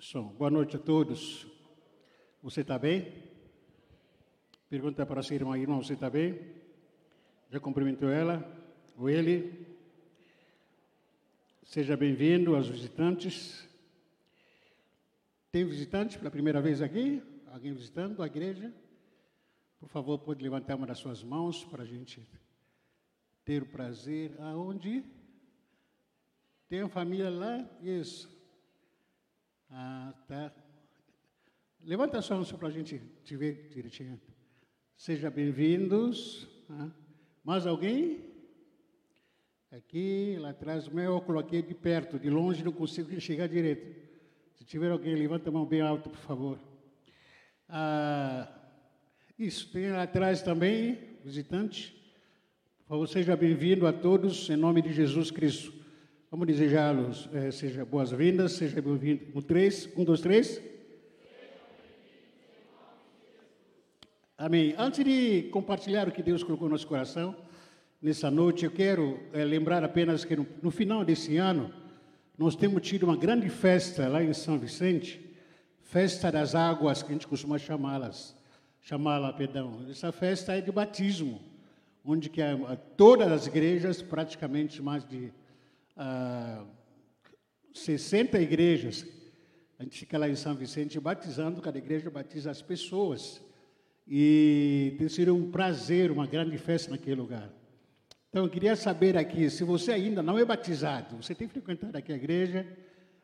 Som. Boa noite a todos. Você está bem? Pergunta para a sua irmã, irmão, você está bem? Já cumprimentou ela? Ou ele? Seja bem-vindo aos visitantes. Tem visitantes pela primeira vez aqui? Alguém visitando a igreja? Por favor, pode levantar uma das suas mãos para a gente ter o prazer. Aonde? Tem uma família lá? Isso. Ah, tá. Levanta sua mão para a gente te ver direitinho. Seja bem-vindos. Ah. Mais alguém? Aqui, lá atrás, meu eu coloquei de perto, de longe não consigo chegar direito. Se tiver alguém, levanta a mão bem alto, por favor. Ah, isso, tem lá atrás também, visitante. Por favor, seja bem-vindo a todos, em nome de Jesus Cristo. Vamos desejá-los, é, seja boas-vindas, seja bem-vindo. Um, três, um, dois, três. Amém. Antes de compartilhar o que Deus colocou no nosso coração, nessa noite, eu quero é, lembrar apenas que no, no, final desse ano, nós temos tido uma grande festa lá em São Vicente, Festa das Águas, que a gente costuma chamá-las, chamá-la, perdão. Essa festa é de batismo, onde que a, a, todas as igrejas, praticamente mais de ah, 60 igrejas. A gente fica lá em São Vicente batizando, cada igreja batiza as pessoas. E tem sido um prazer, uma grande festa naquele lugar. Então, eu queria saber aqui, se você ainda não é batizado, você tem frequentado aqui a igreja,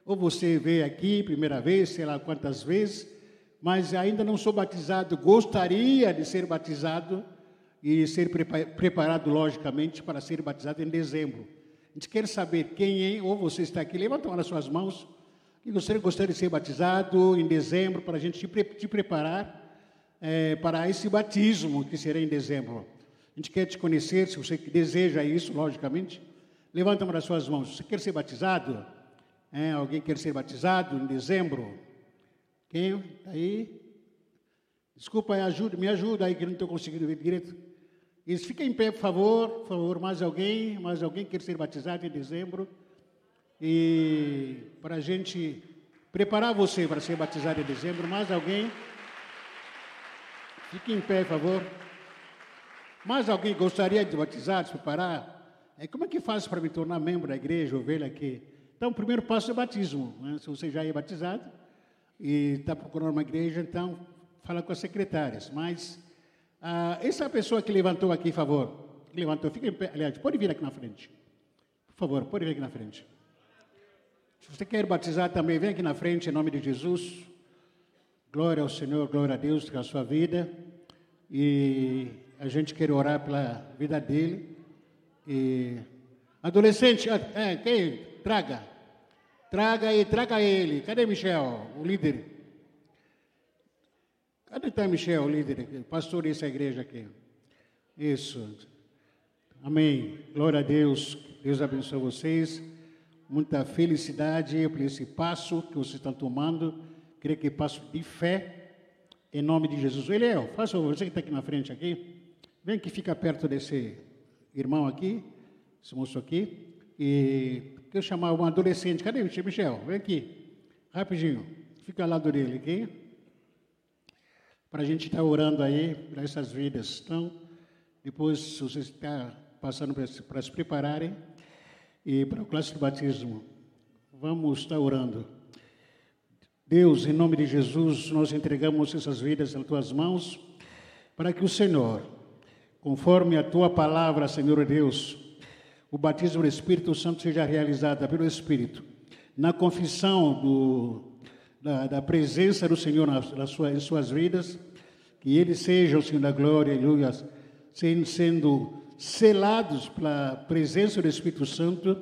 ou você veio aqui primeira vez, sei lá quantas vezes, mas ainda não sou batizado, gostaria de ser batizado e ser preparado, logicamente, para ser batizado em dezembro. A gente quer saber quem é, ou você está aqui, levanta uma das suas mãos, e você gostaria de ser batizado em dezembro, para a gente te, te preparar é, para esse batismo que será em dezembro. A gente quer te conhecer, se você deseja isso, logicamente. Levanta uma das suas mãos. Você quer ser batizado? É, alguém quer ser batizado em dezembro? Quem? Tá aí? Desculpa, ajuda, me ajuda aí que não estou conseguindo ver direito. Isso, fica em pé, por favor, por favor, mais alguém, mais alguém quer ser batizado em dezembro. E para a gente preparar você para ser batizado em dezembro, mais alguém? Fique em pé, por favor. Mais alguém gostaria de batizar, de se preparar? É, como é que faz para me tornar membro da igreja, ovelha aqui? Então, o primeiro passo é batismo. Né? Se você já é batizado e está procurando uma igreja, então fala com as secretárias. Mas ah, essa pessoa que levantou aqui, por favor, levantou, fica em pé, aliás, pode vir aqui na frente. Por favor, pode vir aqui na frente. Se você quer batizar também, vem aqui na frente, em nome de Jesus. Glória ao Senhor, glória a Deus pela sua vida. E a gente quer orar pela vida dele. E adolescente, ah, é, quem? Traga. Traga e traga ele. Cadê Michel, o líder? Cadê está Michel, líder, pastor dessa igreja aqui? Isso. Amém. Glória a Deus. Deus abençoe vocês. Muita felicidade por esse passo que vocês estão tomando. Creio que passo de fé. Em nome de Jesus. Eliel, faça você que está aqui na frente aqui. Vem que fica perto desse irmão aqui, esse moço aqui. E quero chamar um adolescente. Cadê o Michel? Vem aqui. Rapidinho. Fica ao lado dele aqui para a gente estar tá orando aí para essas vidas. Então, depois, se você está passando para se prepararem e para o clássico batismo, vamos estar orando. Deus, em nome de Jesus, nós entregamos essas vidas nas tuas mãos, para que o Senhor, conforme a tua palavra, Senhor Deus, o batismo do Espírito Santo seja realizado pelo Espírito, na confissão do, da, da presença do Senhor nas, nas suas, em suas vidas, que Ele seja o Senhor da glória, aleluia, sendo selados pela presença do Espírito Santo,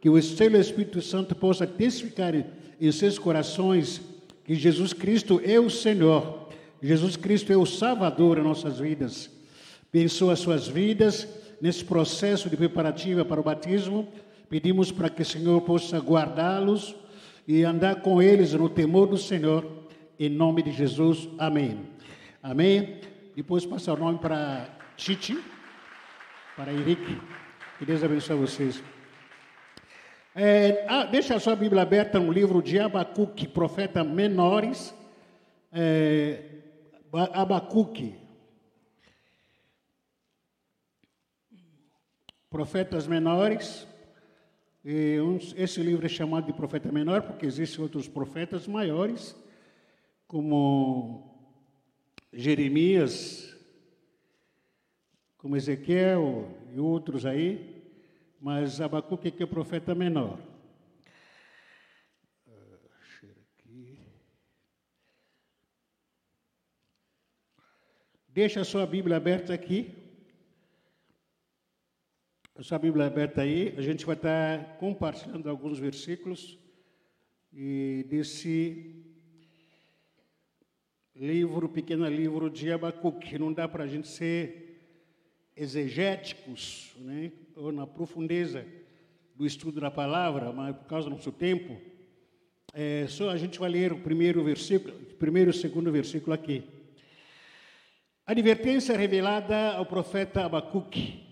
que o selo do Espírito Santo possa testificar em seus corações que Jesus Cristo é o Senhor, Jesus Cristo é o Salvador em nossas vidas. Pensou as suas vidas nesse processo de preparativa para o batismo. Pedimos para que o Senhor possa guardá-los e andar com eles no temor do Senhor, em nome de Jesus. Amém. Amém. Depois passar o nome para Titi, para Henrique. Que Deus abençoe vocês. É, ah, deixa a sua Bíblia aberta no livro de Abacuque, profeta menores. É, Abacuque. Profetas menores. Uns, esse livro é chamado de profeta menor porque existem outros profetas maiores, como Jeremias, como Ezequiel e outros aí mas Abacuque que é profeta menor. Deixa a sua Bíblia aberta aqui. A sua Bíblia aberta aí. A gente vai estar compartilhando alguns versículos e desse livro, pequeno livro de Abacuque. Não dá para a gente ser exegéticos, né? ou na profundeza do estudo da palavra, mas por causa do nosso tempo, é, só a gente vai ler o primeiro versículo, primeiro e segundo versículo aqui. Advertência revelada ao profeta Abacuque.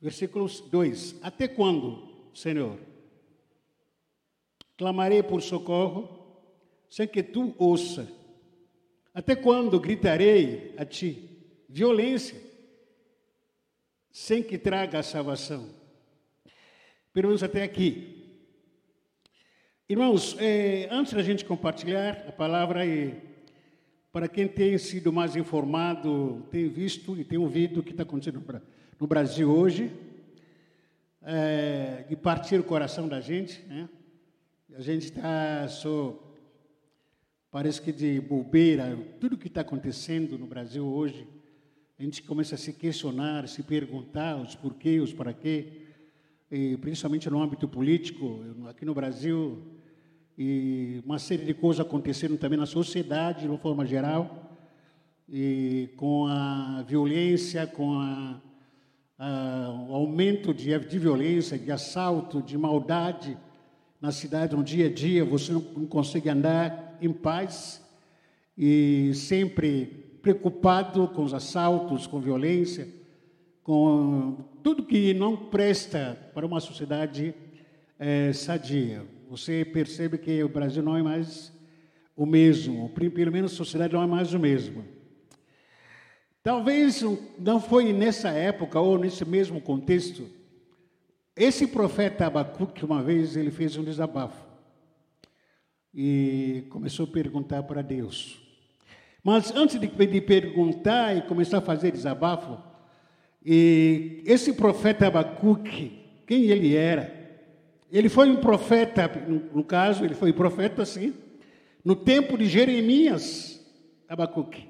Versículo 2: Até quando, Senhor? Clamarei por socorro, sem que tu ouça. Até quando gritarei a ti? Violência sem que traga a salvação. Pelo menos até aqui. Irmãos, é, antes da gente compartilhar a palavra, e para quem tem sido mais informado, tem visto e tem ouvido o que está acontecendo no Brasil hoje, é, de partir o coração da gente, né? A gente está só, parece que de bobeira, tudo que está acontecendo no Brasil hoje, a gente começa a se questionar, se perguntar os porquês, os para quê, e principalmente no âmbito político, aqui no Brasil, e uma série de coisas acontecendo também na sociedade, de uma forma geral, e com a violência, com a, a, o aumento de, de violência, de assalto, de maldade na cidade, no dia a dia, você não, não consegue andar em paz, e sempre preocupado com os assaltos, com violência, com tudo que não presta para uma sociedade é, sadia. Você percebe que o Brasil não é mais o mesmo, pelo menos a sociedade não é mais o mesmo. Talvez não foi nessa época ou nesse mesmo contexto. Esse profeta Abacuque, uma vez, ele fez um desabafo e começou a perguntar para Deus: mas antes de, perguntar e começar a fazer desabafo, e esse profeta Abacuque, quem ele era? Ele foi um profeta, no caso, ele foi profeta, sim, no tempo de Jeremias, Abacuque.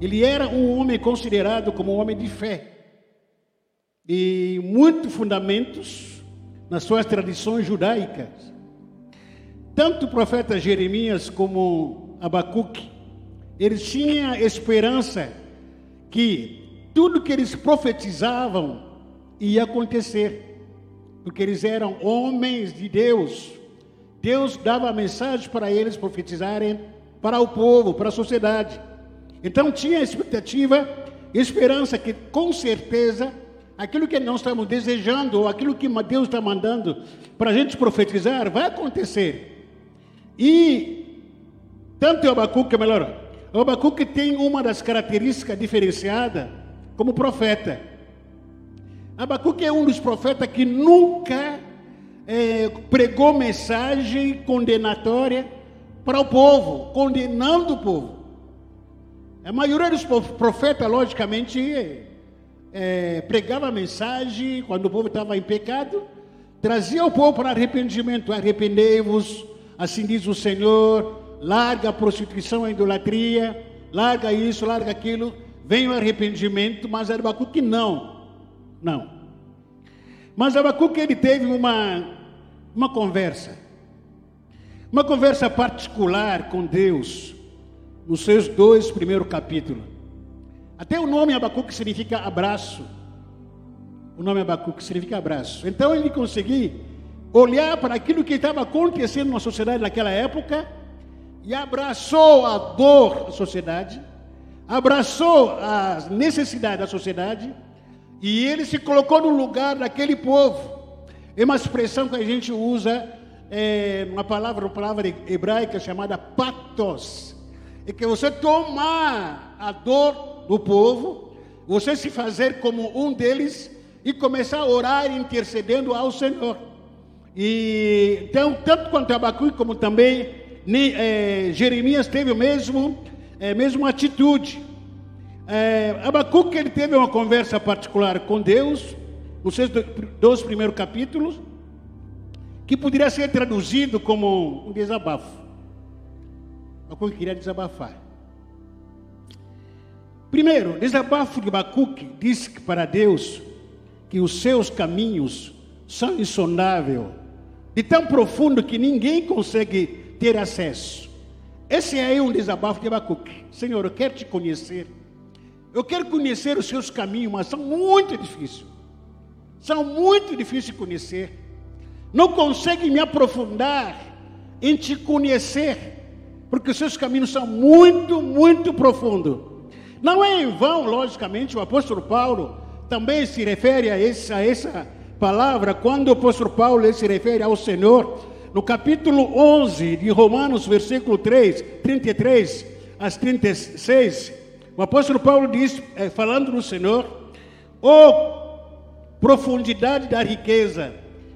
Ele era um homem considerado como um homem de fé, e muitos fundamentos nas suas tradições judaicas. Tanto o profeta Jeremias como Abacuque eles tinham esperança que tudo que eles profetizavam ia acontecer, porque eles eram homens de Deus. Deus dava mensagem para eles profetizarem para o povo, para a sociedade. Então tinha expectativa, esperança que com certeza aquilo que nós estamos desejando, ou aquilo que Deus está mandando para a gente profetizar, vai acontecer. E tanto Abacuque, melhor, Abacuque tem uma das características diferenciadas como profeta. Abacuque é um dos profetas que nunca é, pregou mensagem condenatória para o povo, condenando o povo. A maioria dos profetas, logicamente, é, pregava mensagem quando o povo estava em pecado, trazia o povo para arrependimento. Arrependei-vos, assim diz o Senhor, larga a prostituição, a idolatria, larga isso, larga aquilo, vem o arrependimento, mas Abacuque não, não. Mas Abacuque ele teve uma, uma conversa, uma conversa particular com Deus, nos seus dois primeiros capítulos. Até o nome Abacuque significa abraço. O nome Abacuque significa abraço. Então ele conseguiu olhar para aquilo que estava acontecendo na sociedade naquela época e abraçou a dor da sociedade, abraçou as necessidades da sociedade, e ele se colocou no lugar daquele povo. É uma expressão que a gente usa, é, uma palavra, uma palavra hebraica chamada patos. É que você tomar a dor do povo, você se fazer como um deles e começar a orar intercedendo ao Senhor. E então, tanto quanto Abacuque como também é, Jeremias teve o mesmo, é, mesma atitude. É, Abacuque ele teve uma conversa particular com Deus, nos seus dois primeiros capítulos, que poderia ser traduzido como um desabafo. Abacuque queria desabafar. Primeiro, desabafo de Abacuque diz que para Deus que os seus caminhos são insondáveis, de tão profundo que ninguém consegue ter acesso. Esse é um desabafo de Abacuque. Senhor, eu quero te conhecer. Eu quero conhecer os seus caminhos, mas são muito difíceis. São muito difíceis de conhecer. Não consegue me aprofundar em te conhecer, porque os seus caminhos são muito, muito profundos. Não é em vão, logicamente, o apóstolo Paulo também se refere a essa, a essa palavra quando o apóstolo Paulo se refere ao Senhor. No capítulo 11 de Romanos, versículo 3, 33 às 36, o apóstolo Paulo diz, é, falando do Senhor, oh profundidade da riqueza,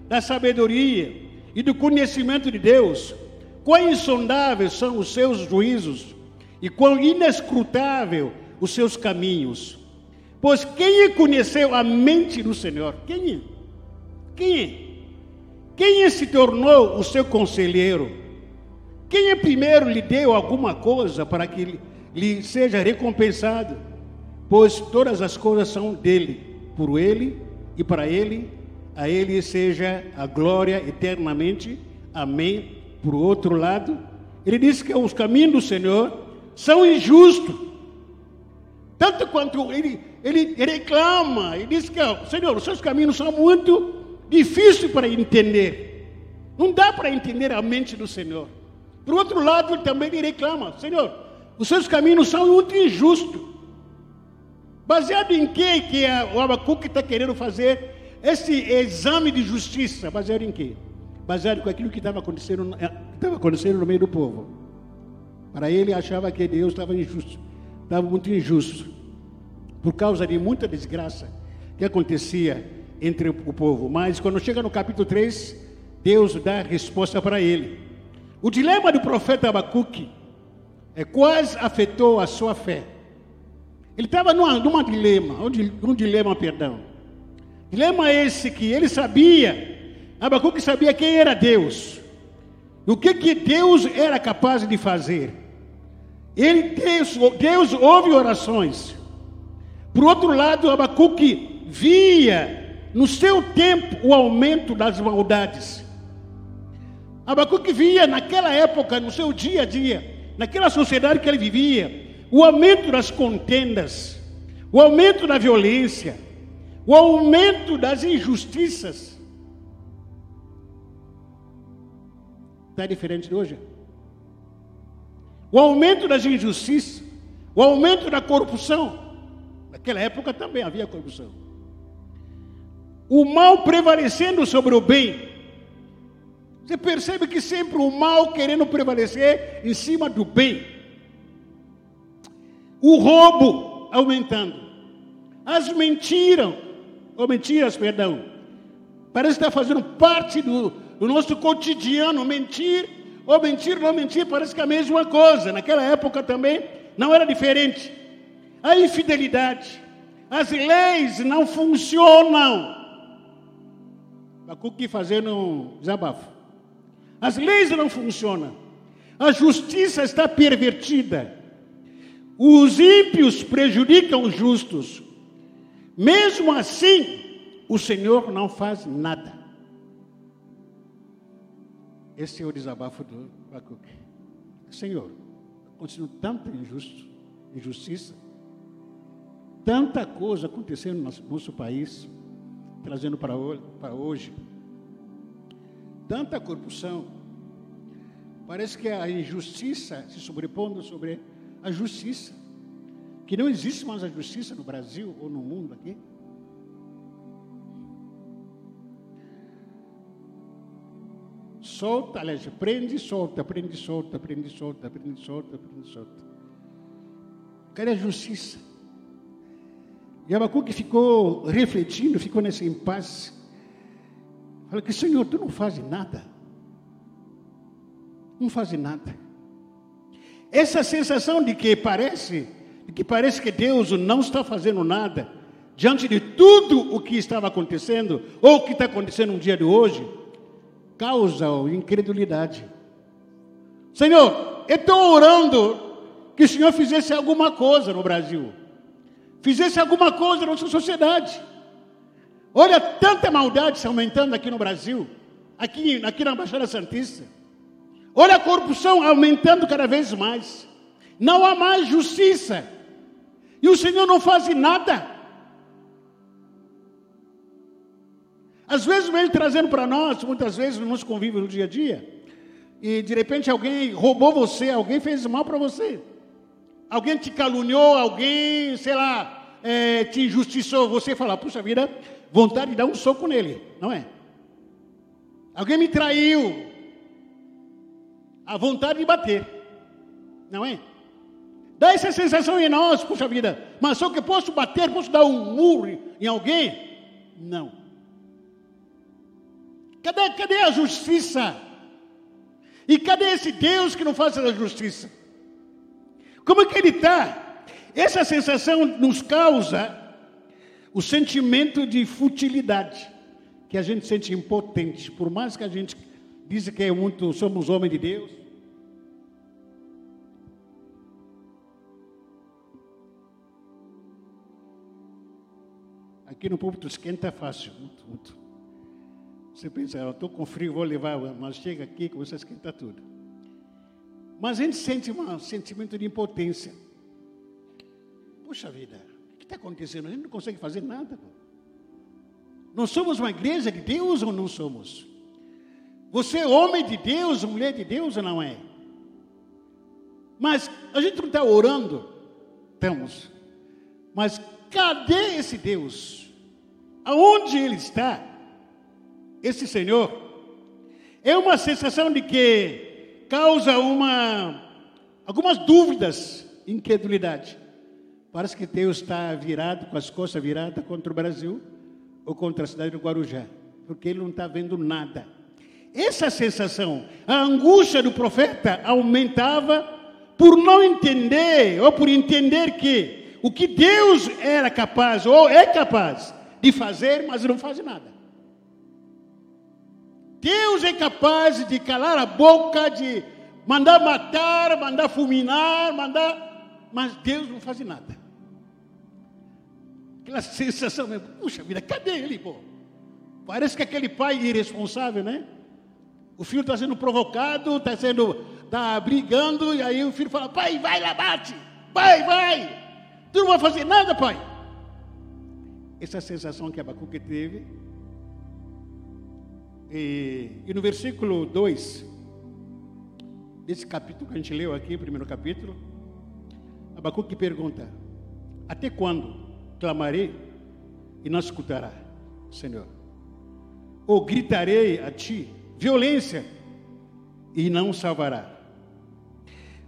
da sabedoria e do conhecimento de Deus, quão insondáveis são os seus juízos e quão inescrutável os seus caminhos. Pois quem conheceu a mente do Senhor? Quem é? Quem é? Quem é se tornou o seu conselheiro? Quem é primeiro lhe deu alguma coisa para que lhe seja recompensado? Pois todas as coisas são dele, por ele e para ele, a ele seja a glória eternamente. Amém. Por outro lado, ele diz que os caminhos do Senhor são injustos. Tanto quanto ele, ele, reclama, ele diz que, Senhor, os seus caminhos são muito difíceis para entender. Não dá para entender a mente do Senhor. Por outro lado, ele também reclama, Senhor, os seus caminhos são muito injustos. Baseado em que, que o Abacuque está querendo fazer esse exame de justiça? Baseado em quê? Baseado com aquilo que estava acontecendo, eh, estava acontecendo no meio do povo. Para ele, achava que Deus estava injusto, estava muito injusto, por causa de muita desgraça que acontecia entre o povo. Mas quando chega no capítulo 3, Deus dá resposta para ele. O dilema do profeta Abacuque é quase afetou a sua fé. Ele estava numa, numa dilema, um, dilema, perdão. Dilema esse que ele sabia, Abacuque sabia quem era Deus. O que, que Deus era capaz de fazer. Ele, Deus, Deus ouve orações. Por outro lado, Abacuque via no seu tempo o aumento das maldades. Abacuque via naquela época, no seu dia a dia, naquela sociedade que ele vivia, o aumento das contendas, o aumento da violência, o aumento das injustiças. Está diferente de hoje? O aumento das injustiças, o aumento da corrupção. Naquela época também havia corrupção. O mal prevalecendo sobre o bem. Você percebe que sempre o mal querendo prevalecer em cima do bem o roubo aumentando, as mentiras, ou mentiras, perdão, parece estar fazendo parte do, do nosso cotidiano, mentir, ou mentir, não mentir, parece que é a mesma coisa, naquela época também não era diferente, a infidelidade, as leis não funcionam, Bacuque fazendo um desabafo, as leis não funcionam, a justiça está pervertida, os ímpios prejudicam os justos. Mesmo assim, o Senhor não faz nada. Esse é o desabafo do Bacuque. Senhor, continua tanta injustiça, tanta coisa acontecendo no nosso, país, trazendo para hoje, tanta corrupção. Parece que a injustiça se sobrepondo sobre a justiça. Que não existe mais a justiça no Brasil ou no mundo aqui. Solta, aliás, prende, solta, prende, solta, prende, solta, prende, solta, prende, solta. Cadê a justiça? E Abacuque ficou refletindo, ficou nesse impasse. Falou que, Senhor, tu não fazes nada. Não fazes nada. Essa sensação de que parece, de que parece que Deus não está fazendo nada, diante de tudo o que estava acontecendo, ou o que está acontecendo no dia de hoje, causa incredulidade. Senhor, eu estou orando que o Senhor fizesse alguma coisa no Brasil, fizesse alguma coisa na nossa sociedade. Olha, tanta maldade se aumentando aqui no Brasil, aqui, aqui na Baixada Santista. Olha a corrupção aumentando cada vez mais. Não há mais justiça. E o Senhor não faz nada. Às vezes vem trazendo para nós, muitas vezes no nosso convívio no dia a dia, e de repente alguém roubou você, alguém fez mal para você. Alguém te caluniou, alguém, sei lá, é, te injustiçou. Você fala, puxa vida, vontade de dar um soco nele, não é? Alguém me traiu, a vontade de bater, não é? Dá essa sensação em nós, puxa vida, mas só que posso bater, posso dar um murro em alguém? Não. Cadê, cadê a justiça? E cadê esse Deus que não faz a justiça? Como é que ele está? Essa sensação nos causa o sentimento de futilidade, que a gente sente impotente, por mais que a gente diz que é muito, somos homens de Deus. Aqui no púlpito esquenta fácil, muito, muito. Você pensa, eu estou com frio, vou levar, mas chega aqui que você esquenta tudo. Mas a gente sente um sentimento de impotência. Puxa vida, o que está acontecendo? A gente não consegue fazer nada. Nós somos uma igreja de Deus ou não somos? Você é homem de Deus, mulher de Deus ou não é? Mas a gente não está orando? Estamos. Mas cadê esse Deus? Aonde ele está? Esse Senhor, é uma sensação de que causa uma, algumas dúvidas, incredulidade. Parece que Deus está virado, com as costas viradas contra o Brasil ou contra a cidade do Guarujá, porque ele não está vendo nada. Essa sensação, a angústia do profeta aumentava por não entender, ou por entender que o que Deus era capaz, ou é capaz de fazer, mas não faz nada. Deus é capaz de calar a boca, de mandar matar, mandar fulminar, mandar. Mas Deus não faz nada. Aquela sensação, puxa vida, cadê ele, pô? Parece que aquele pai irresponsável, né? O filho está sendo provocado, está sendo, está brigando, e aí o filho fala, pai, vai lá, bate, pai, vai. Tu não vai fazer nada, pai. Essa sensação que Abacuque teve, e, e no versículo 2, desse capítulo que a gente leu aqui, primeiro capítulo, Abacuque pergunta: Até quando clamarei e não escutará, Senhor? Ou gritarei a ti violência e não salvará?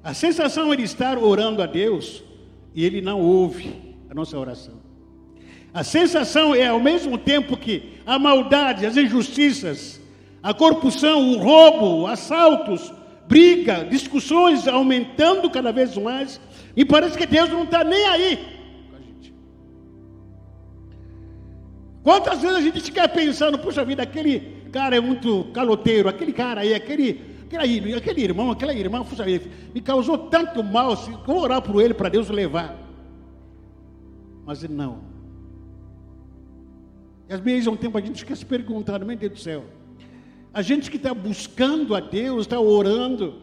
A sensação é de estar orando a Deus e Ele não ouve a nossa oração. A sensação é ao mesmo tempo que a maldade, as injustiças, a corrupção, o roubo, assaltos, briga, discussões aumentando cada vez mais, e parece que Deus não está nem aí com a gente. Quantas vezes a gente fica pensando, puxa vida, aquele cara é muito caloteiro, aquele cara aí, aquele, aquele, aquele irmão, aquela irmã, puxa me causou tanto mal, assim, vou orar por ele para Deus levar. Mas não. Às vezes, há um tempo, a gente fica se perguntando, meu Deus do céu, a gente que está buscando a Deus, está orando,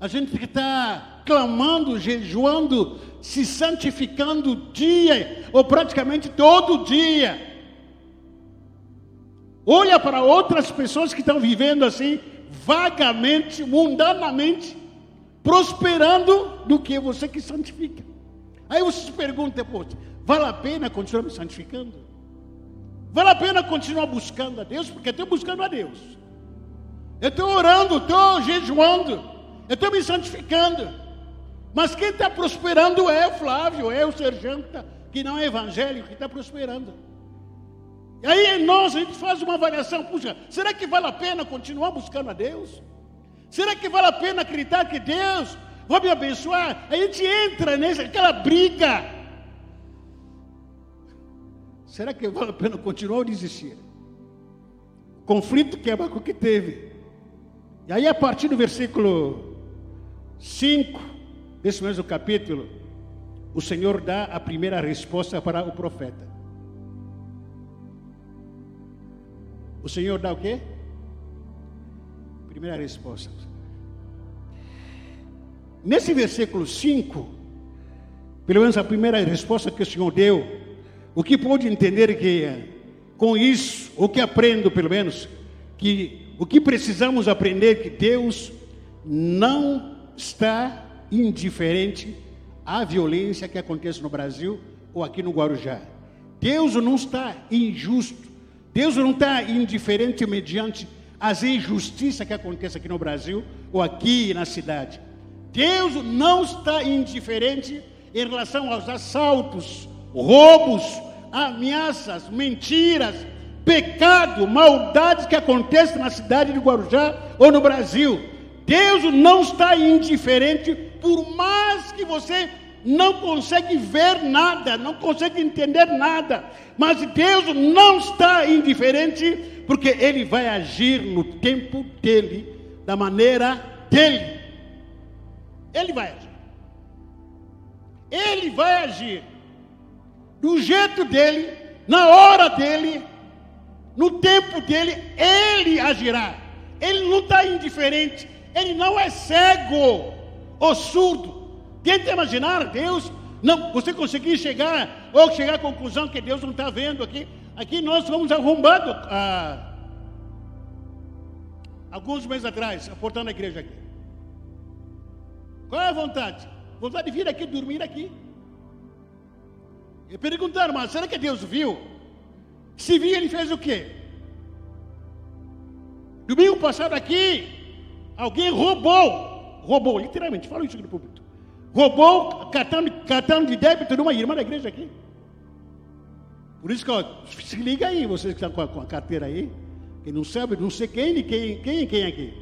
a gente que está clamando, jejuando, se santificando dia, ou praticamente todo dia. Olha para outras pessoas que estão vivendo assim, vagamente, mundanamente, prosperando do que você que santifica. Aí você se pergunta, poxa, vale a pena continuar me santificando? Vale a pena continuar buscando a Deus, porque estou buscando a Deus. Eu estou orando, estou jejuando, eu estou me santificando. Mas quem está prosperando é o Flávio, é o Serjanta, que não é evangélico, que está prosperando. E aí nós, a gente faz uma avaliação, puxa, será que vale a pena continuar buscando a Deus? Será que vale a pena acreditar que Deus vai me abençoar? A gente entra naquela briga. Será que vale a pena continuar ou desistir? O conflito que Abacuque teve. E aí, a partir do versículo 5 desse mesmo capítulo, o Senhor dá a primeira resposta para o profeta. O Senhor dá o quê? Primeira resposta. Nesse versículo 5, pelo menos a primeira resposta que o Senhor deu, o que pode entender que com isso, o que aprendo pelo menos, que o que precisamos aprender que Deus não está indiferente à violência que acontece no Brasil ou aqui no Guarujá. Deus não está injusto. Deus não está indiferente mediante as injustiças que acontecem aqui no Brasil ou aqui na cidade. Deus não está indiferente em relação aos assaltos, roubos, ameaças, mentiras, pecado, maldades que acontecem na cidade de Guarujá ou no Brasil. Deus não está indiferente, por mais que você não consegue ver nada, não consegue entender nada, mas Deus não está indiferente porque ele vai agir no tempo dele, da maneira dele. Ele vai agir. Ele vai agir do jeito dele, na hora dele, no tempo dele, ele agirá. Ele não está indiferente, ele não é cego ou surdo. Tenta imaginar Deus, não, você conseguir chegar, ou chegar à conclusão que Deus não está vendo aqui, Aqui nós fomos arrombados ah, alguns meses atrás, aportando a igreja aqui. Qual é a vontade? Vontade de vir aqui, dormir aqui. E perguntaram, mas será que Deus viu? Se viu, ele fez o quê? Domingo passado aqui, alguém roubou, roubou, literalmente, falo isso no público. Roubou cartão, cartão de débito de uma irmã da igreja aqui. Por isso que, ó, se liga aí, vocês que estão com a, com a carteira aí, quem não sabe, não sei quem, quem, quem, quem aqui.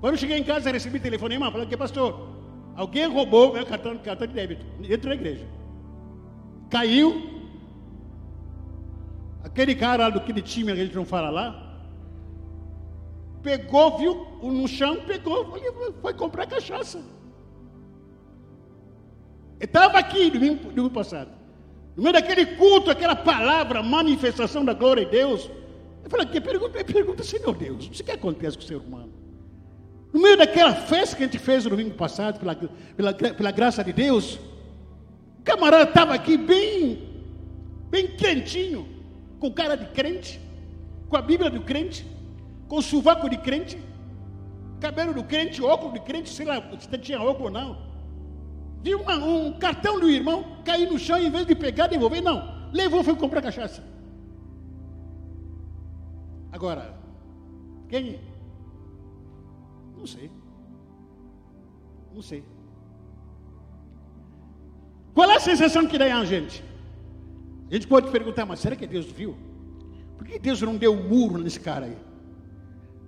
Quando eu cheguei em casa, recebi telefonema falando que, pastor, alguém roubou meu cartão, cartão de débito dentro da igreja. Caiu. Aquele cara do aquele time, a gente não fala lá, pegou, viu no chão, pegou, foi comprar cachaça. Estava aqui domingo, domingo passado. No meio daquele culto, aquela palavra, manifestação da glória de Deus. Eu falei, que pergunta, pergunta, Senhor Deus, o que acontece com o ser humano? No meio daquela festa que a gente fez no domingo passado, pela, pela, pela graça de Deus, camarada estava aqui bem, bem quentinho, com cara de crente, com a Bíblia do crente, com sovaco de crente, cabelo do crente, óculos de crente, sei lá se tinha óculos ou não vi uma, um cartão do irmão cair no chão, em vez de pegar, devolver, não. Levou, foi comprar cachaça. Agora, quem? Não sei. Não sei. Qual é a sensação que dá a gente? A gente pode perguntar, mas será que Deus viu? Por que Deus não deu um muro nesse cara aí?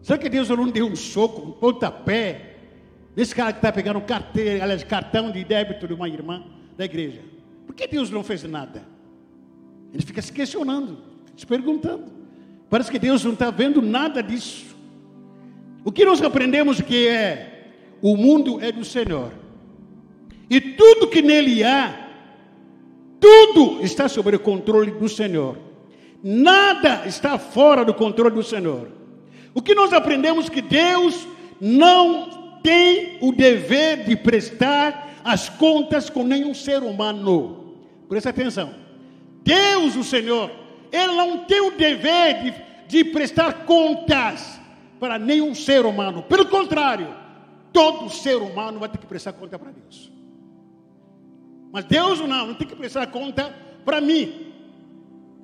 Será que Deus não deu um soco, um pontapé? Esse cara que está pegando carteira, aliás, cartão de débito de uma irmã da igreja. Por que Deus não fez nada? Ele fica se questionando, se perguntando. Parece que Deus não está vendo nada disso. O que nós aprendemos que é o mundo é do Senhor. E tudo que nele há, tudo está sob o controle do Senhor. Nada está fora do controle do Senhor. O que nós aprendemos que Deus não tem o dever de prestar as contas com nenhum ser humano. Presta atenção. Deus, o Senhor, Ele não tem o dever de, de prestar contas para nenhum ser humano. Pelo contrário, todo ser humano vai ter que prestar conta para Deus. Mas Deus não, não tem que prestar conta para mim.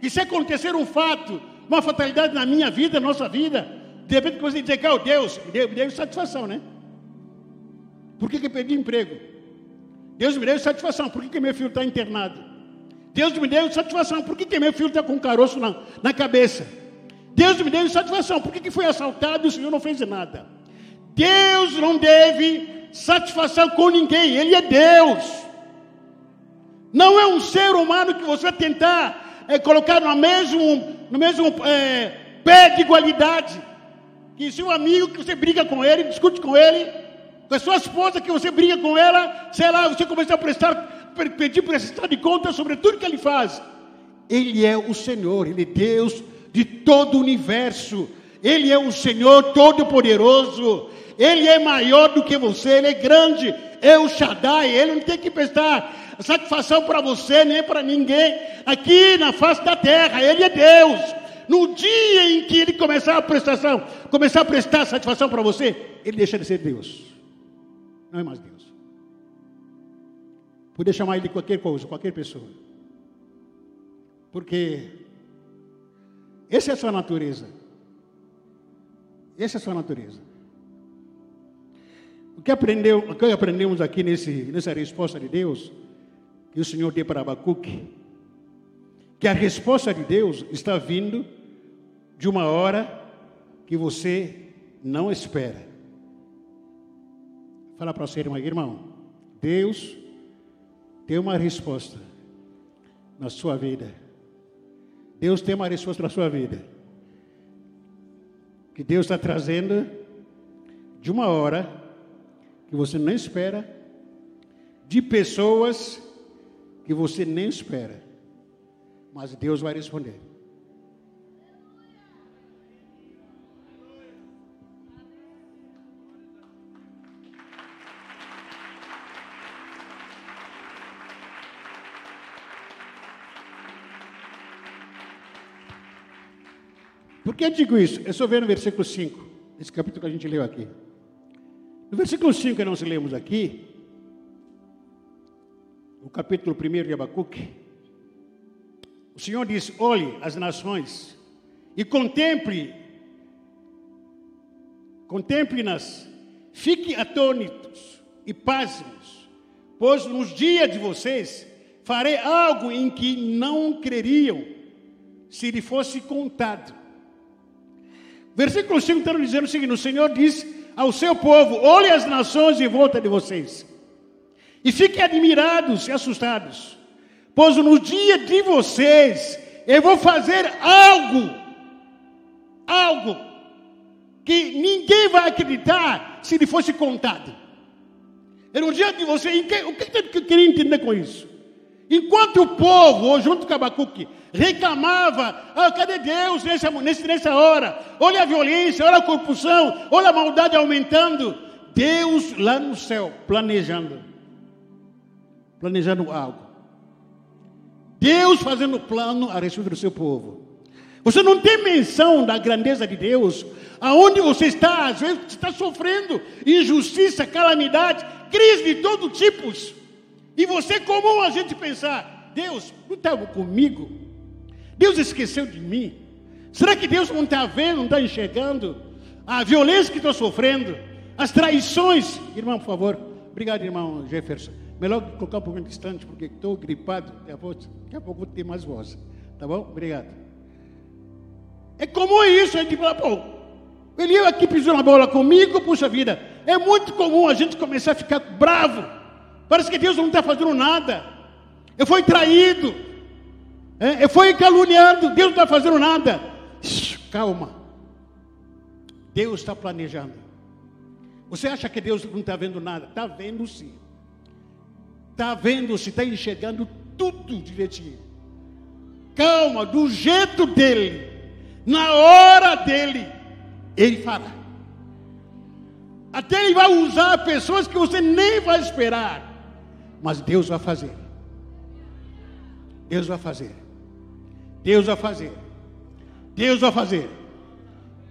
Que se acontecer um fato, uma fatalidade na minha vida, na nossa vida, De repente você diz, oh, Deus, me deu, me deu satisfação, né? Por que, que perdi emprego? Deus me deu satisfação, por que, que meu filho está internado? Deus me deu satisfação, por que, que meu filho está com um caroço na, na cabeça? Deus me deu satisfação, por que, que foi assaltado e o Senhor não fez nada? Deus não deve satisfação com ninguém, Ele é Deus. Não é um ser humano que você vai tentar é, colocar no mesmo, no mesmo é, pé de igualdade. Que seu amigo que você briga com ele, discute com ele, com a sua esposa que você briga com ela, sei lá, você começa a prestar, pedir prestar de conta sobre tudo que ele faz. Ele é o Senhor, Ele é Deus de todo o universo. Ele é o Senhor Todo-Poderoso. Ele é maior do que você, Ele é grande. É o Shaddai. Ele não tem que prestar satisfação para você, nem para ninguém. Aqui na face da terra, Ele é Deus. No dia em que Ele começar a prestação, começar a prestar satisfação para você, Ele deixa de ser Deus. Não é mais Deus. Poder chamar Ele de qualquer coisa, qualquer pessoa. Porque essa é a sua natureza. Essa é a sua natureza. O que, aprendeu, o que aprendemos aqui nesse, nessa resposta de Deus, que o Senhor deu para Abacuque, que a resposta de Deus está vindo de uma hora que você não espera. Fala para você, irmão, irmão, Deus tem uma resposta na sua vida. Deus tem uma resposta na sua vida. Que Deus está trazendo de uma hora que você nem espera, de pessoas que você nem espera, mas Deus vai responder. Por que eu digo isso? É só ver no versículo 5, esse capítulo que a gente leu aqui. No versículo 5 que nós lemos aqui, o capítulo 1 de Abacuque, o Senhor diz: olhe as nações e contemple, contemple-nas, fique atônitos e pasmos, pois nos dias de vocês farei algo em que não creriam, se lhe fosse contado. Versículo 5 está dizendo o seguinte: o Senhor diz ao seu povo: olhe as nações em volta de vocês, e fiquem admirados e assustados, pois no dia de vocês eu vou fazer algo, algo que ninguém vai acreditar se lhe fosse contado. É no dia de vocês, o que eu queria entender com isso? Enquanto o povo, junto com Abacuque, reclamava, ah, cadê Deus nessa, nessa hora? Olha a violência, olha a corrupção, olha a maldade aumentando. Deus lá no céu, planejando. Planejando algo. Deus fazendo plano a respeito do seu povo. Você não tem menção da grandeza de Deus. Aonde você está, às vezes está sofrendo injustiça, calamidade, crise de todo tipos. E você, comum a gente pensar: Deus não estava comigo? Deus esqueceu de mim? Será que Deus não está vendo, não está enxergando a violência que estou sofrendo, as traições? Irmão, por favor, obrigado, irmão Jefferson. Melhor colocar um pouquinho distante, porque estou gripado, daqui a, pouco, vou ter mais voz. Tá bom? Obrigado. É comum isso, a gente fala, pô, ele aqui pisou na bola comigo, puxa vida. É muito comum a gente começar a ficar bravo Parece que Deus não está fazendo nada. Eu fui traído. É, eu fui caluniado. Deus não está fazendo nada. calma. Deus está planejando. Você acha que Deus não está vendo nada? Está vendo sim. Está vendo se está enxergando tudo direitinho. Calma, do jeito dele, na hora dele, ele fará. Até ele vai usar pessoas que você nem vai esperar. Mas Deus vai fazer. Deus vai fazer. Deus vai fazer. Deus vai fazer.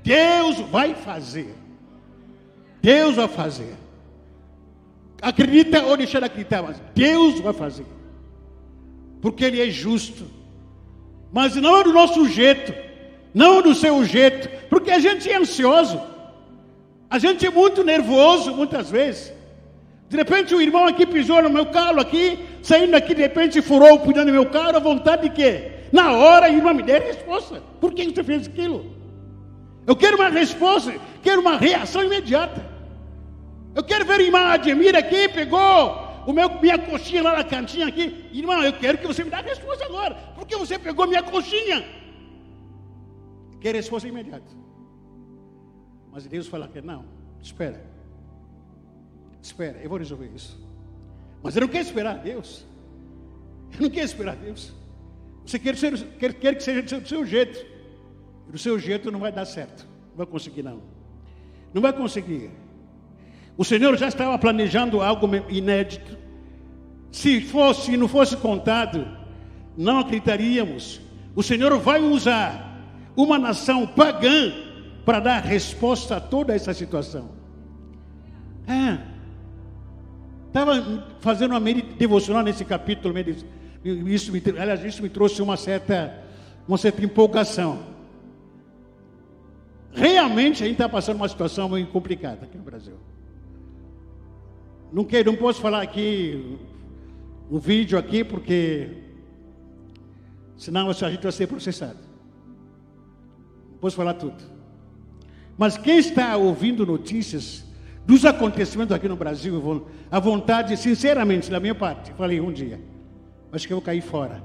Deus vai fazer. Deus vai fazer. Acredita ou deixa de acreditar, mas Deus vai fazer. Porque Ele é justo. Mas não é do nosso jeito. não do seu jeito, porque a gente é ansioso, a gente é muito nervoso muitas vezes. De repente o irmão aqui pisou no meu carro aqui, saindo aqui, de repente furou o pneu do meu carro, a vontade de quê? Na hora, a irmã me deu a resposta. Por que você fez aquilo? Eu quero uma resposta, quero uma reação imediata. Eu quero ver a irmã Ademir aqui, pegou o meu, minha coxinha lá na cantinha aqui. Irmão, eu quero que você me dê a resposta agora. Por que você pegou minha coxinha? Quer resposta imediata. Mas Deus fala que não, espera. Espera, eu vou resolver isso. Mas eu não quero esperar Deus. Eu não quero esperar Deus. Você quer, ser, quer, quer que seja do seu jeito. Do seu jeito não vai dar certo. Não vai conseguir, não. Não vai conseguir. O Senhor já estava planejando algo inédito. Se fosse, se não fosse contado, não acreditaríamos. O Senhor vai usar uma nação pagã para dar resposta a toda essa situação. É. Estava fazendo uma devocional nesse capítulo, isso me, aliás, isso me trouxe uma certa, uma certa empolgação. Realmente a gente está passando uma situação muito complicada aqui no Brasil. Não, quero, não posso falar aqui o vídeo aqui, porque senão a gente vai ser processado. Não posso falar tudo. Mas quem está ouvindo notícias dos acontecimentos aqui no Brasil, a vontade, sinceramente, da minha parte, falei um dia, acho que eu vou cair fora.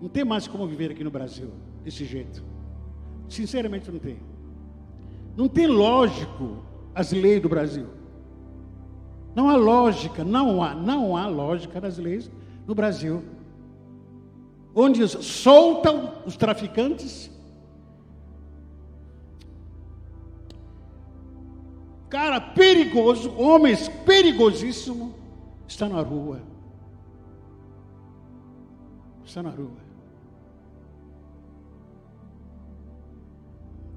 Não tem mais como viver aqui no Brasil desse jeito. Sinceramente, não tem. Não tem lógico as leis do Brasil. Não há lógica, não há, não há lógica nas leis no Brasil. Onde soltam os traficantes. Cara perigoso, homens perigosíssimo, está na rua. Está na rua.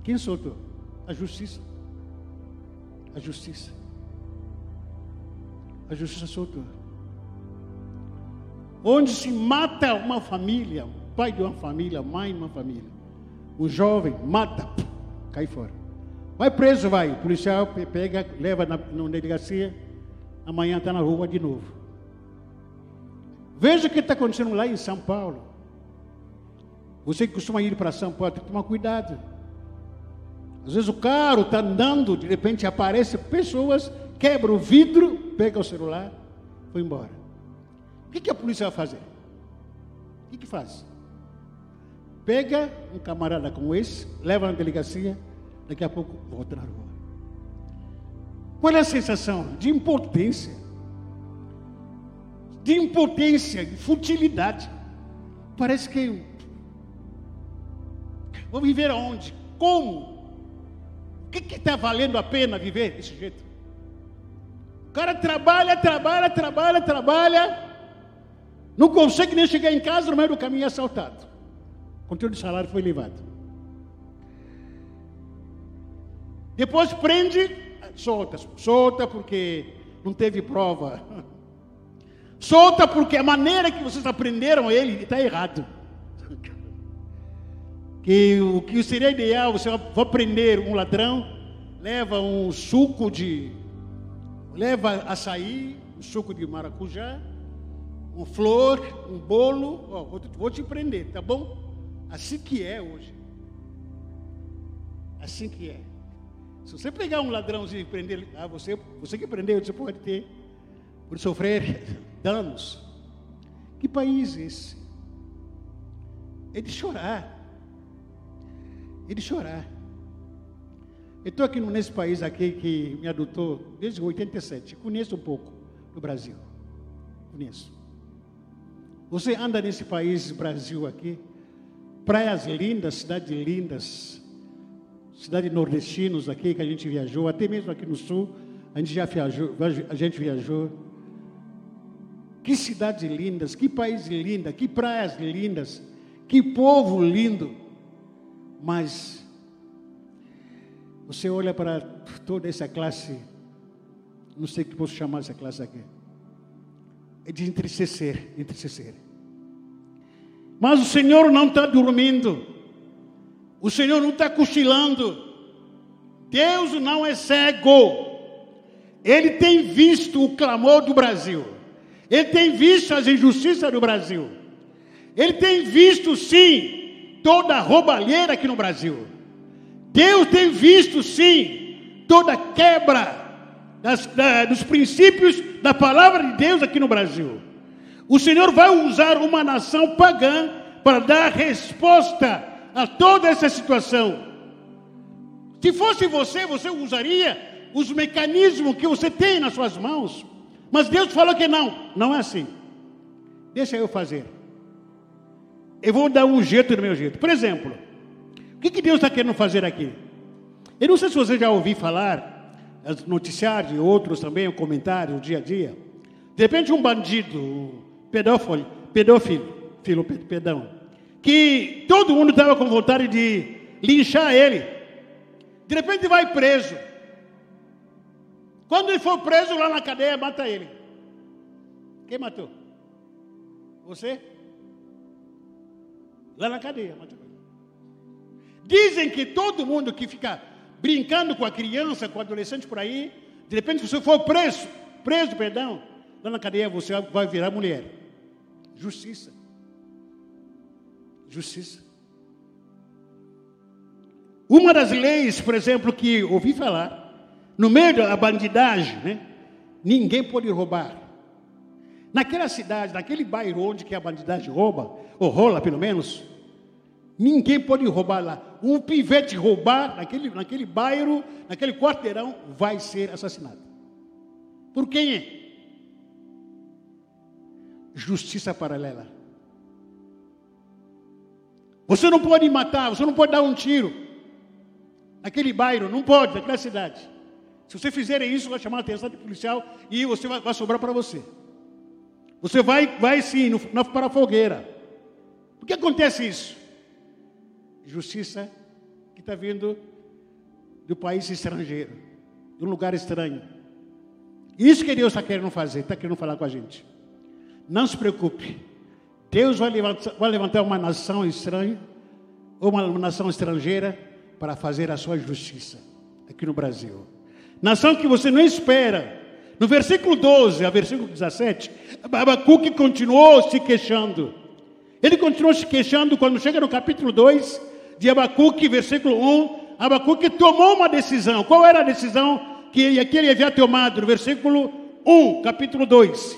Quem soltou? A justiça. A justiça. A justiça soltou. Onde se mata uma família, pai de uma família, mãe de uma família, um jovem mata, cai fora. Vai preso, vai. O policial pega, leva na, na delegacia, amanhã está na rua de novo. Veja o que está acontecendo lá em São Paulo. Você que costuma ir para São Paulo, tem que tomar cuidado. Às vezes o carro está andando, de repente aparecem pessoas quebra o vidro, pega o celular, foi embora. O que, que a polícia vai fazer? O que, que faz? Pega um camarada como esse, leva na delegacia, daqui a pouco volta na rua. Qual é a sensação? De impotência. De impotência, de futilidade. Parece que. Vou viver aonde? Como? O que está valendo a pena viver desse jeito? O cara trabalha, trabalha, trabalha, trabalha, não consegue nem chegar em casa, no meio do caminho é assaltado. O conteúdo de salário foi levado. Depois prende, solta, solta porque não teve prova. Solta porque a maneira que vocês aprenderam ele está errado. Que o que seria ideal, você vai prender um ladrão, leva um suco de leva açaí, um suco de maracujá, uma flor, um bolo, vou, vou te prender, tá bom? Assim que é hoje. Assim que é. Se você pegar um ladrãozinho e prender, ah, você, você que prendeu, você pode ter, por sofrer danos. Que país é esse? É de chorar. É de chorar. Eu estou aqui nesse país aqui que me adotou desde 87. Conheço um pouco do Brasil. Conheço. Você anda nesse país, Brasil aqui, praias lindas, cidades lindas, cidades nordestinos aqui que a gente viajou, até mesmo aqui no sul, a gente já viajou, a gente viajou. Que cidades lindas, que país lindo, que praias lindas, que povo lindo. Mas você olha para toda essa classe, não sei o que posso chamar essa classe aqui, é de entristecer, entristecer. Mas o Senhor não está dormindo. O Senhor não está cochilando. Deus não é cego. Ele tem visto o clamor do Brasil. Ele tem visto as injustiças do Brasil. Ele tem visto, sim, toda a roubalheira aqui no Brasil. Deus tem visto, sim, toda quebra das, da, dos princípios da palavra de Deus aqui no Brasil. O Senhor vai usar uma nação pagã para dar resposta a toda essa situação. Se fosse você, você usaria os mecanismos que você tem nas suas mãos. Mas Deus falou que não, não é assim. Deixa eu fazer. Eu vou dar um jeito do meu jeito. Por exemplo, o que, que Deus está querendo fazer aqui? Eu não sei se você já ouviu falar, noticiários e outros também, o comentário, o dia a dia. De repente um bandido, um pedófilo, pedófilo, filho, perdão, que todo mundo estava com vontade de linchar ele. De repente vai preso. Quando ele for preso lá na cadeia, mata ele. Quem matou? Você? Lá na cadeia, matou. Dizem que todo mundo que fica brincando com a criança, com o adolescente por aí, de repente você for preso, preso, perdão, lá na cadeia você vai virar mulher. Justiça justiça. Uma das leis, por exemplo, que ouvi falar, no meio da bandidagem, né, ninguém pode roubar. Naquela cidade, naquele bairro onde que a bandidagem rouba, ou rola pelo menos, ninguém pode roubar lá. Um pivete roubar naquele, naquele bairro, naquele quarteirão, vai ser assassinado. Por quem é? Justiça paralela. Você não pode matar, você não pode dar um tiro naquele bairro, não pode, naquela cidade. Se você fizer isso, vai chamar a atenção do policial e você vai, vai sobrar para você. Você vai, vai sim, no, na, para a fogueira. Por que acontece isso? Justiça que está vindo do país estrangeiro, de um lugar estranho. Isso que Deus está querendo fazer, está querendo falar com a gente. Não se preocupe. Deus vai levantar, vai levantar uma nação estranha, ou uma nação estrangeira, para fazer a sua justiça aqui no Brasil. Nação que você não espera. No versículo 12 a versículo 17, Abacuque continuou se queixando. Ele continuou se queixando quando chega no capítulo 2 de Abacuque, versículo 1. Abacuque tomou uma decisão. Qual era a decisão que ele havia tomado? Versículo 1, capítulo 2.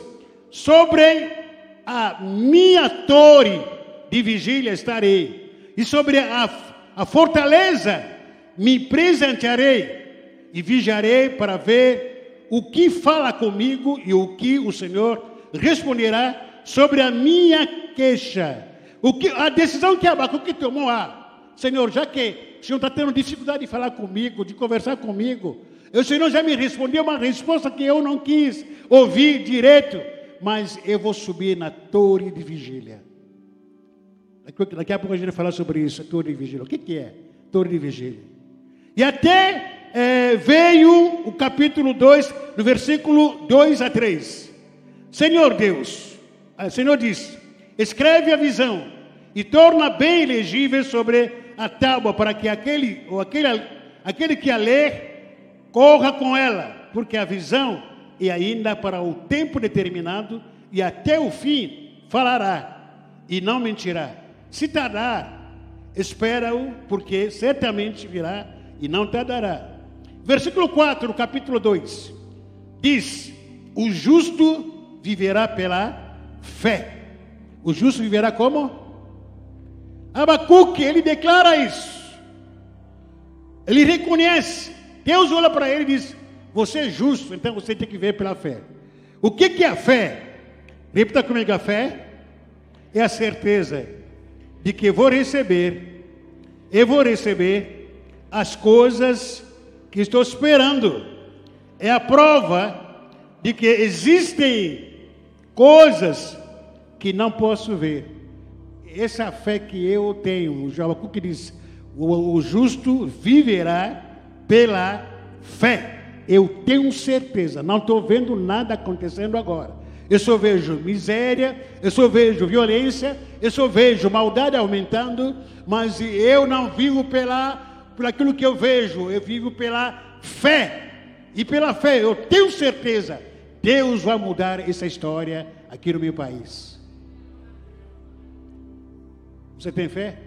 Sobre a minha torre de vigília estarei, e sobre a, a fortaleza me presentearei, e vigiarei para ver o que fala comigo e o que o Senhor responderá sobre a minha queixa. O que, a decisão que Abacuque tomou, ah, Senhor, já que o Senhor está tendo dificuldade de falar comigo, de conversar comigo, o Senhor já me respondeu uma resposta que eu não quis ouvir direito mas eu vou subir na torre de vigília. Daqui a pouco a gente vai falar sobre isso, torre de vigília. O que, que é torre de vigília? E até é, veio o capítulo 2, no versículo 2 a 3. Senhor Deus, o Senhor diz: escreve a visão e torna bem legível sobre a tábua, para que aquele, ou aquele, aquele que a ler corra com ela, porque a visão e ainda para o tempo determinado, e até o fim falará, e não mentirá. Se tardar, espera-o, porque certamente virá e não tardará. Versículo 4, no capítulo 2, diz: O justo viverá pela fé. O justo viverá como? Abacuque, ele declara isso. Ele reconhece. Deus olha para ele e diz: você é justo, então você tem que ver pela fé. O que, que é a fé? Repita comigo: a fé é a certeza de que vou receber, eu vou receber as coisas que estou esperando. É a prova de que existem coisas que não posso ver. Essa fé que eu tenho. O que diz: o, o justo viverá pela fé. Eu tenho certeza, não estou vendo nada acontecendo agora. eu só vejo miséria, eu só vejo violência, eu só vejo maldade aumentando, mas eu não vivo pela, por aquilo que eu vejo, eu vivo pela fé. E pela fé, eu tenho certeza, Deus vai mudar essa história aqui no meu país. Você tem fé?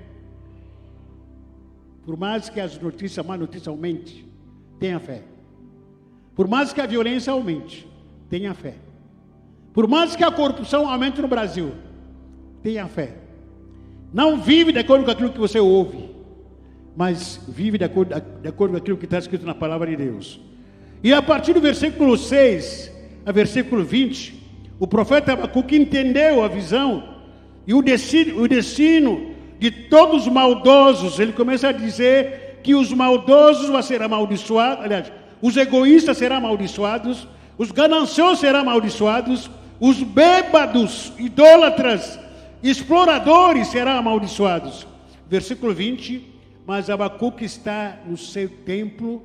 Por mais que as notícias, má notícia aumente, tenha fé. Por mais que a violência aumente, tenha fé. Por mais que a corrupção aumente no Brasil, tenha fé. Não vive de acordo com aquilo que você ouve, mas vive de acordo, de acordo com aquilo que está escrito na palavra de Deus. E a partir do versículo 6 a versículo 20, o profeta Abacuque entendeu a visão e o destino, o destino de todos os maldosos. Ele começa a dizer que os maldosos vão ser amaldiçoados, aliás, os egoístas serão amaldiçoados, os gananciosos serão amaldiçoados, os bêbados, idólatras, exploradores serão amaldiçoados. Versículo 20: Mas Abacuque está no seu templo,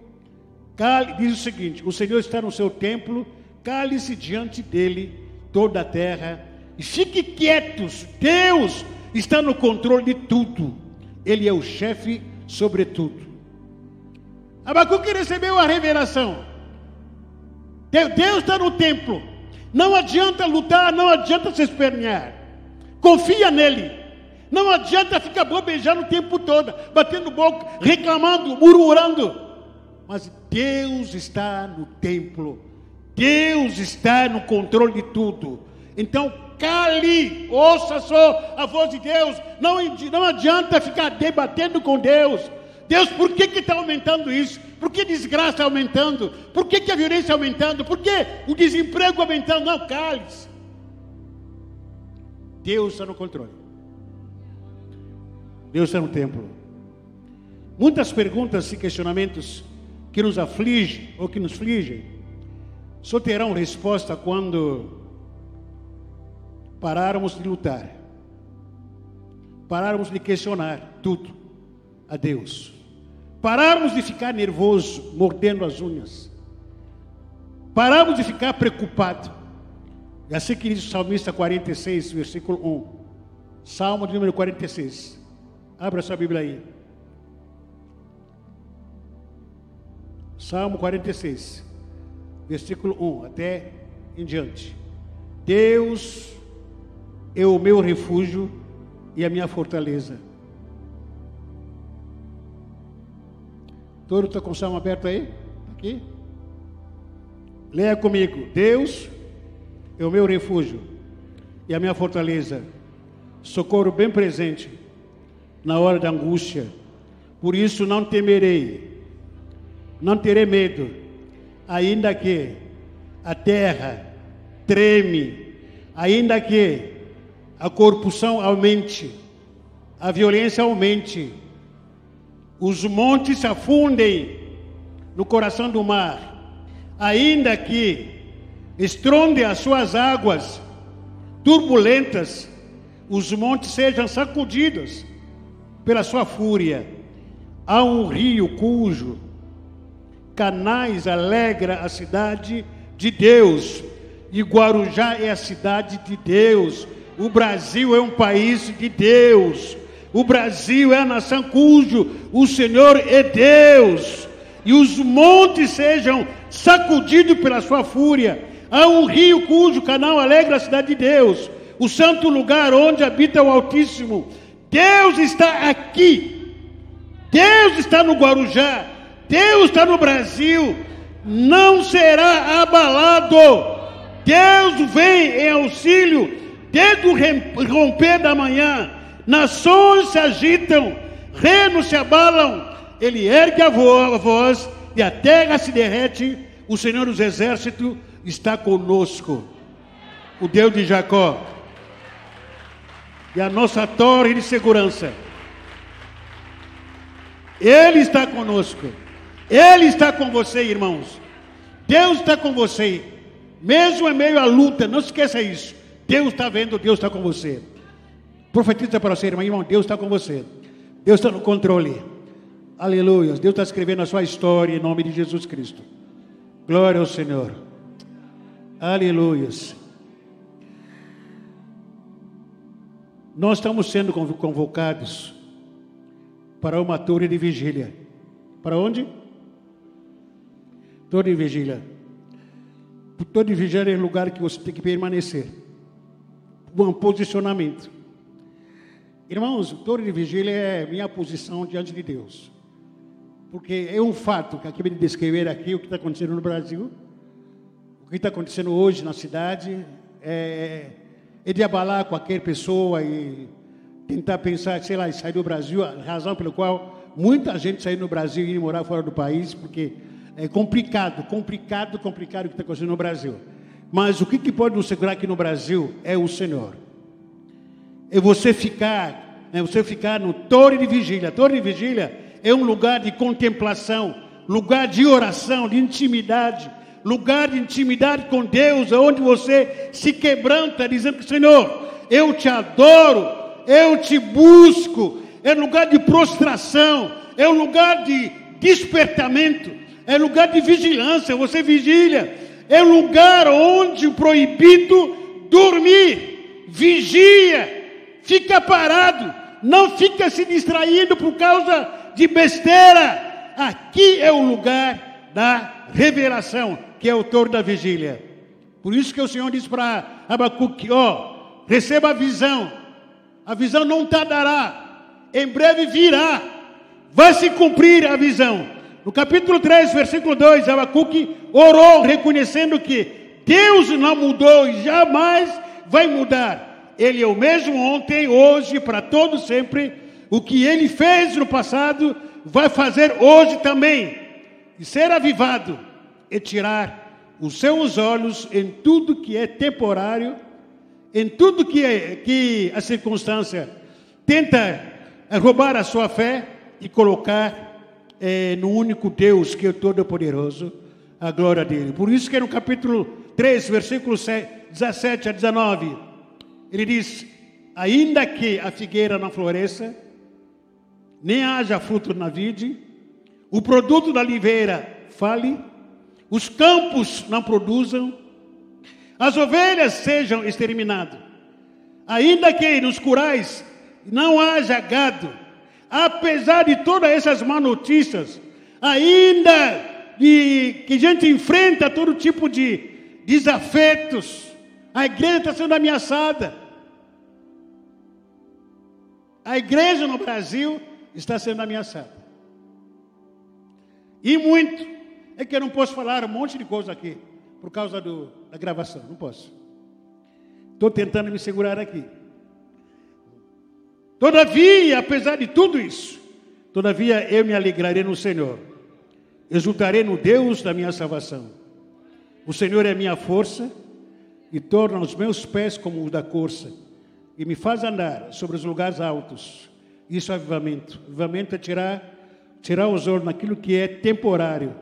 diz o seguinte: O Senhor está no seu templo, cale-se diante dele toda a terra e fique quietos. Deus está no controle de tudo, Ele é o chefe sobre tudo. Abacuque recebeu a revelação. Deus está no templo. Não adianta lutar, não adianta se espernear. Confia nele. Não adianta ficar bobejando o tempo todo, batendo boca, reclamando, murmurando. Mas Deus está no templo. Deus está no controle de tudo. Então, cale, ouça só a voz de Deus. Não, não adianta ficar debatendo com Deus. Deus, por que está aumentando isso? Por que desgraça está aumentando? Por que, que a violência está aumentando? Por que o desemprego aumentando? Não, cale-se. Deus está no controle. Deus está no templo. Muitas perguntas e questionamentos que nos afligem ou que nos afligem só terão resposta quando pararmos de lutar, pararmos de questionar tudo a Deus Pararmos de ficar nervoso, mordendo as unhas. Pararmos de ficar preocupado. É assim que diz o salmista 46, versículo 1. Salmo de número 46. Abra sua Bíblia aí. Salmo 46, versículo 1 até em diante. Deus é o meu refúgio e a minha fortaleza Todo está com o salmo aberto aí? Aqui? Leia comigo. Deus é o meu refúgio e a minha fortaleza, socorro bem presente na hora da angústia. Por isso não temerei, não terei medo, ainda que a terra treme, ainda que a corrupção aumente, a violência aumente, os montes se afundem no coração do mar, ainda que estronde as suas águas turbulentas, os montes sejam sacudidos pela sua fúria. Há um rio cujo canais alegra a cidade de Deus, e Guarujá é a cidade de Deus. O Brasil é um país de Deus. O Brasil é a nação cujo o Senhor é Deus, e os montes sejam sacudidos pela sua fúria. Há um rio cujo canal alegra a cidade de Deus, o santo lugar onde habita o Altíssimo. Deus está aqui, Deus está no Guarujá, Deus está no Brasil, não será abalado. Deus vem em auxílio desde o romper da manhã. Nações se agitam, reinos se abalam, ele ergue a voz e a terra se derrete, o Senhor dos Exércitos está conosco, o Deus de Jacó, e a nossa torre de segurança. Ele está conosco, Ele está com você, irmãos. Deus está com você, mesmo em meio à luta, não esqueça isso. Deus está vendo, Deus está com você. Profetiza para você, irmão, irmão, Deus está com você. Deus está no controle. Aleluia. Deus está escrevendo a sua história em nome de Jesus Cristo. Glória ao Senhor. Aleluia. Nós estamos sendo convocados para uma torre de vigília. Para onde? Vigília. Torre de vigília é lugar que você tem que permanecer. Um posicionamento. Irmãos, de vigília é minha posição diante de Deus. Porque é um fato que acabei de descrever aqui, o que está acontecendo no Brasil, o que está acontecendo hoje na cidade, é, é de abalar qualquer pessoa e tentar pensar, sei lá, sair do Brasil, a razão pela qual muita gente saiu do Brasil e ir morar fora do país, porque é complicado, complicado, complicado o que está acontecendo no Brasil. Mas o que, que pode nos segurar aqui no Brasil é o Senhor. É você ficar, é você ficar no torre de vigília. torre de vigília é um lugar de contemplação, lugar de oração, de intimidade, lugar de intimidade com Deus, onde você se quebranta, dizendo: Senhor, eu te adoro, eu te busco, é lugar de prostração, é um lugar de despertamento, é lugar de vigilância, você vigília, é lugar onde o proibido dormir, vigia, fica parado, não fica se distraindo por causa de besteira. Aqui é o lugar da revelação, que é o autor da vigília. Por isso que o Senhor diz para Abacuque, ó, receba a visão, a visão não tardará, em breve virá, vai se cumprir a visão. No capítulo 3, versículo 2, Abacuque orou, reconhecendo que Deus não mudou e jamais vai mudar. Ele é o mesmo ontem, hoje, para todo sempre. O que ele fez no passado, vai fazer hoje também. E ser avivado é tirar os seus olhos em tudo que é temporário em tudo que, é, que a circunstância tenta roubar a sua fé e colocar é, no único Deus que é todo-poderoso, a glória dele. Por isso que no capítulo 3, versículos 17 a 19, ele diz: Ainda que a figueira não floresça, nem haja fruto na vide, o produto da oliveira fale, os campos não produzam, as ovelhas sejam exterminadas, ainda que nos curais não haja gado, apesar de todas essas má notícias, ainda de que a gente enfrenta todo tipo de desafetos, a igreja está sendo ameaçada. A igreja no Brasil está sendo ameaçada. E muito. É que eu não posso falar um monte de coisa aqui por causa do, da gravação, não posso. Estou tentando me segurar aqui. Todavia, apesar de tudo isso, todavia eu me alegrarei no Senhor, exultarei no Deus da minha salvação. O Senhor é a minha força e torna os meus pés como os da corça e me faz andar sobre os lugares altos. Isso é avivamento. Avivamento é tirar, tirar os olhos naquilo que é temporário.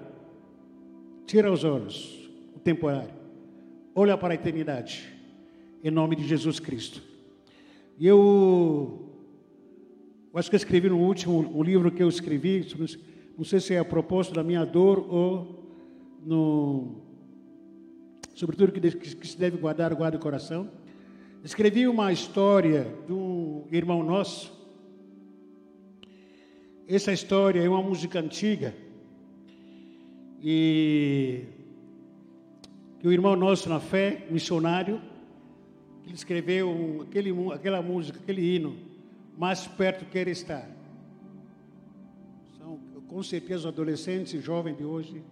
Tira os olhos temporário. Olha para a eternidade. Em nome de Jesus Cristo. E eu, acho que eu escrevi no último o livro que eu escrevi, não sei se é a propósito da minha dor ou no sobretudo que, que se deve guardar, guarda o coração. Escrevi uma história de um irmão nosso. Essa história é uma música antiga. E que o irmão nosso na fé, missionário, ele escreveu aquele, aquela música, aquele hino, mais perto quer estar. São, com certeza, adolescentes e jovens de hoje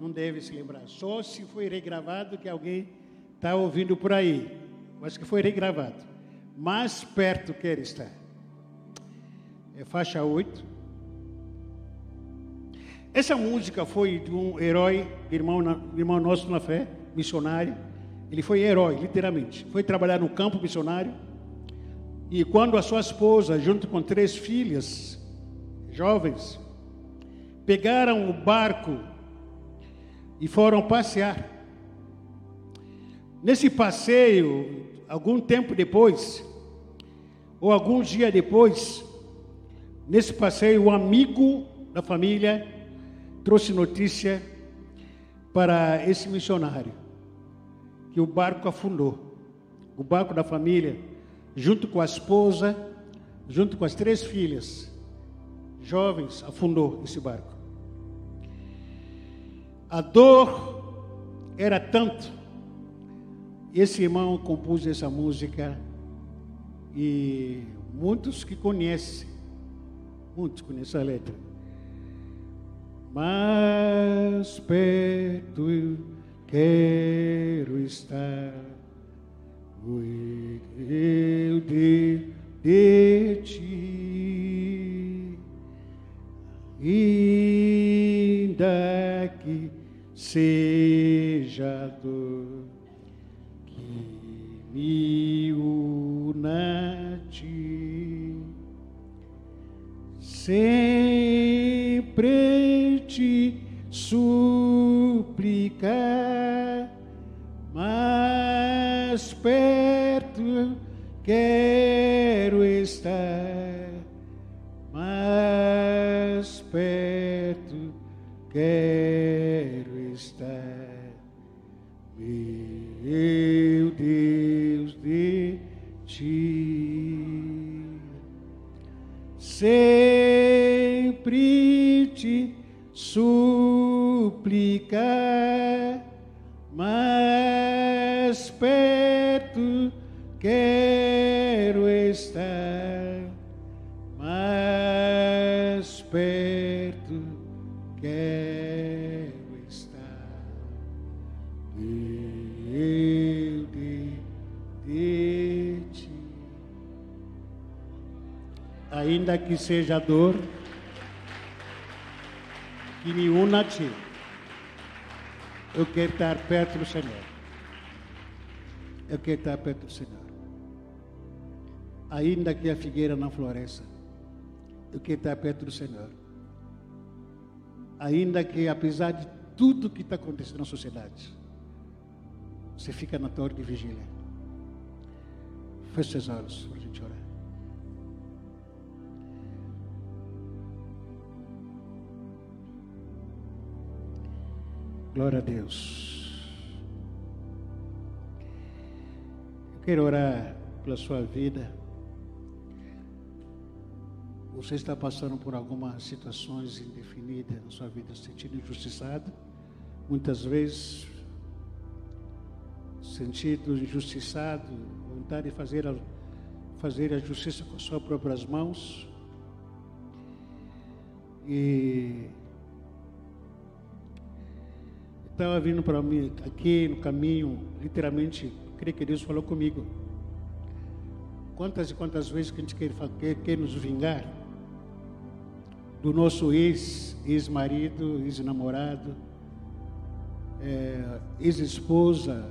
não devem se lembrar. Só se foi regravado que alguém está ouvindo por aí. Mas que foi regravado. Mais perto quer estar. É faixa 8. Essa música foi de um herói, irmão, irmão nosso na fé, missionário. Ele foi herói, literalmente. Foi trabalhar no campo missionário. E quando a sua esposa, junto com três filhas jovens, pegaram o barco e foram passear. Nesse passeio, algum tempo depois, ou alguns dias depois, nesse passeio, um amigo da família trouxe notícia para esse missionário que o barco afundou. O barco da família junto com a esposa, junto com as três filhas, jovens, afundou esse barco. A dor era tanto. Esse irmão compôs essa música e muitos que conhecem, muitos conhecem a letra. Mais perto eu quero estar, eu de, de ti, ainda que seja dor que me una a ti. Sempre te suplicar, mais perto quero estar, mais perto quero estar, meu Deus de ti. Sempre te suplicar, mais quero estar, mais perto quero estar. Eu de, de ti. Ainda que seja dor, que me una a ti. Eu quero estar perto do Senhor. Eu quero estar perto do Senhor. Ainda que a figueira não floresça, eu quero estar perto do Senhor. Ainda que, apesar de tudo que está acontecendo na sociedade, você fica na torre de vigília. Feche seus olhos para a gente orar. Glória a Deus. Eu quero orar pela sua vida. Você está passando por algumas situações indefinidas na sua vida, se sentindo injustiçado, muitas vezes sentido injustiçado, vontade de fazer a, fazer a justiça com as suas próprias mãos. E estava vindo para mim aqui no caminho, literalmente, creio que Deus falou comigo. Quantas e quantas vezes que a gente quer, quer, quer nos vingar do nosso ex, ex-marido, ex-namorado, é, ex-esposa,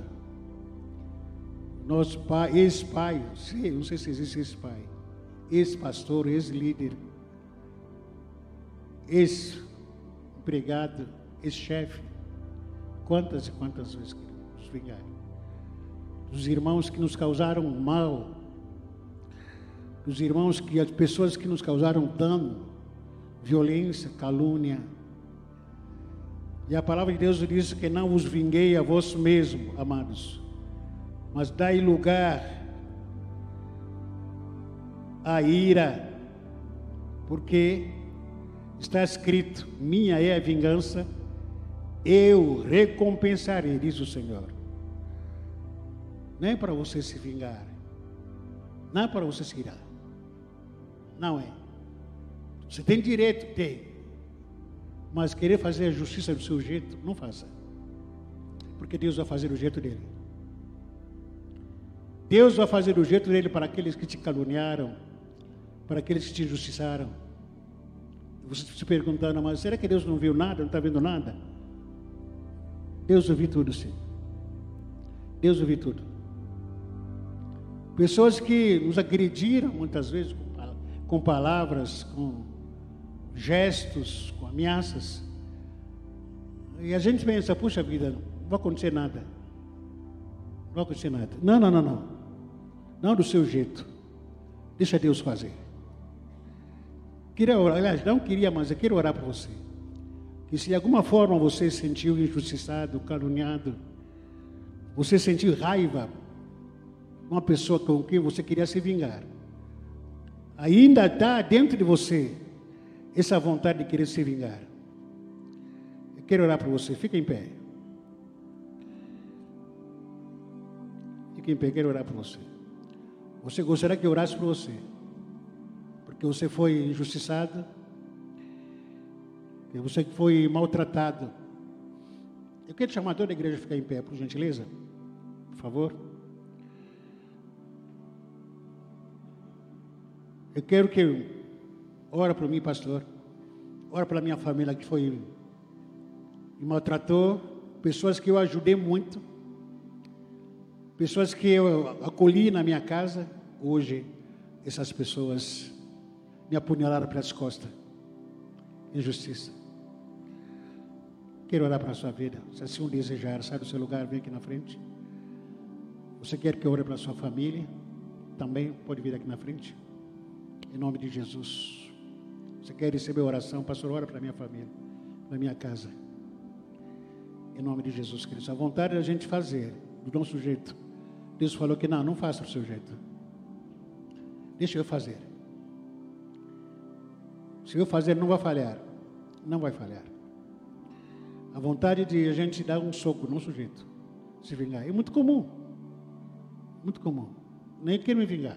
nosso pai, ex-pai, não sei se existe ex-pai, ex-pastor, ex-líder, ex-empregado, ex-chefe. Quantas e quantas vezes que nos vingaram? Dos irmãos que nos causaram mal, dos irmãos que, as pessoas que nos causaram dano, violência, calúnia. E a palavra de Deus diz que não os vinguei a vós mesmo, amados, mas dai lugar à ira, porque está escrito: minha é a vingança eu recompensarei, diz o Senhor. Não é para você se vingar, não é para você se irar, não é. Você tem direito, tem, mas querer fazer a justiça do seu jeito, não faça, porque Deus vai fazer o jeito dele. Deus vai fazer o jeito dele para aqueles que te caluniaram, para aqueles que te injustiçaram. Você se perguntando, mas será que Deus não viu nada, não está vendo nada? Deus ouviu tudo, sim. Deus ouviu tudo. Pessoas que nos agrediram muitas vezes com, palavras, com gestos, com ameaças. E a gente pensa, puxa vida, não vai acontecer nada. Não vai acontecer nada. Não, não, não, não. Não do seu jeito. Deixa Deus fazer. Queria orar, aliás, não queria, mas eu quero orar por você. E se de alguma forma você se sentiu injustiçado, caluniado, você sentiu raiva, uma pessoa com quem você queria se vingar. Ainda está dentro de você essa vontade de querer se vingar. Eu quero orar para você. Fica em pé. Fica em pé, quero orar para você. Você gostaria que eu orasse por você? Porque você foi injustiçado, que você foi maltratado. Eu quero chamar toda a igreja a ficar em pé, por gentileza. Por favor. Eu quero que ora para mim, pastor. Ora pela minha família que foi me maltratou, pessoas que eu ajudei muito, pessoas que eu acolhi na minha casa, hoje essas pessoas me apunhalaram pelas costas. Injustiça. Quero orar para a sua vida. Se assim o desejar, sai do seu lugar, vem aqui na frente. Você quer que eu ore para a sua família? Também pode vir aqui na frente. Em nome de Jesus. Você quer receber oração? Pastor, ora para minha família, para minha casa. Em nome de Jesus Cristo. A vontade é a gente fazer do nosso jeito. Deus falou que não, não faça do seu jeito. Deixa eu fazer. Se eu fazer, não vai falhar. Não vai falhar. A vontade de a gente dar um soco no nosso jeito. Se vingar. É muito comum. Muito comum. Nem quero me vingar.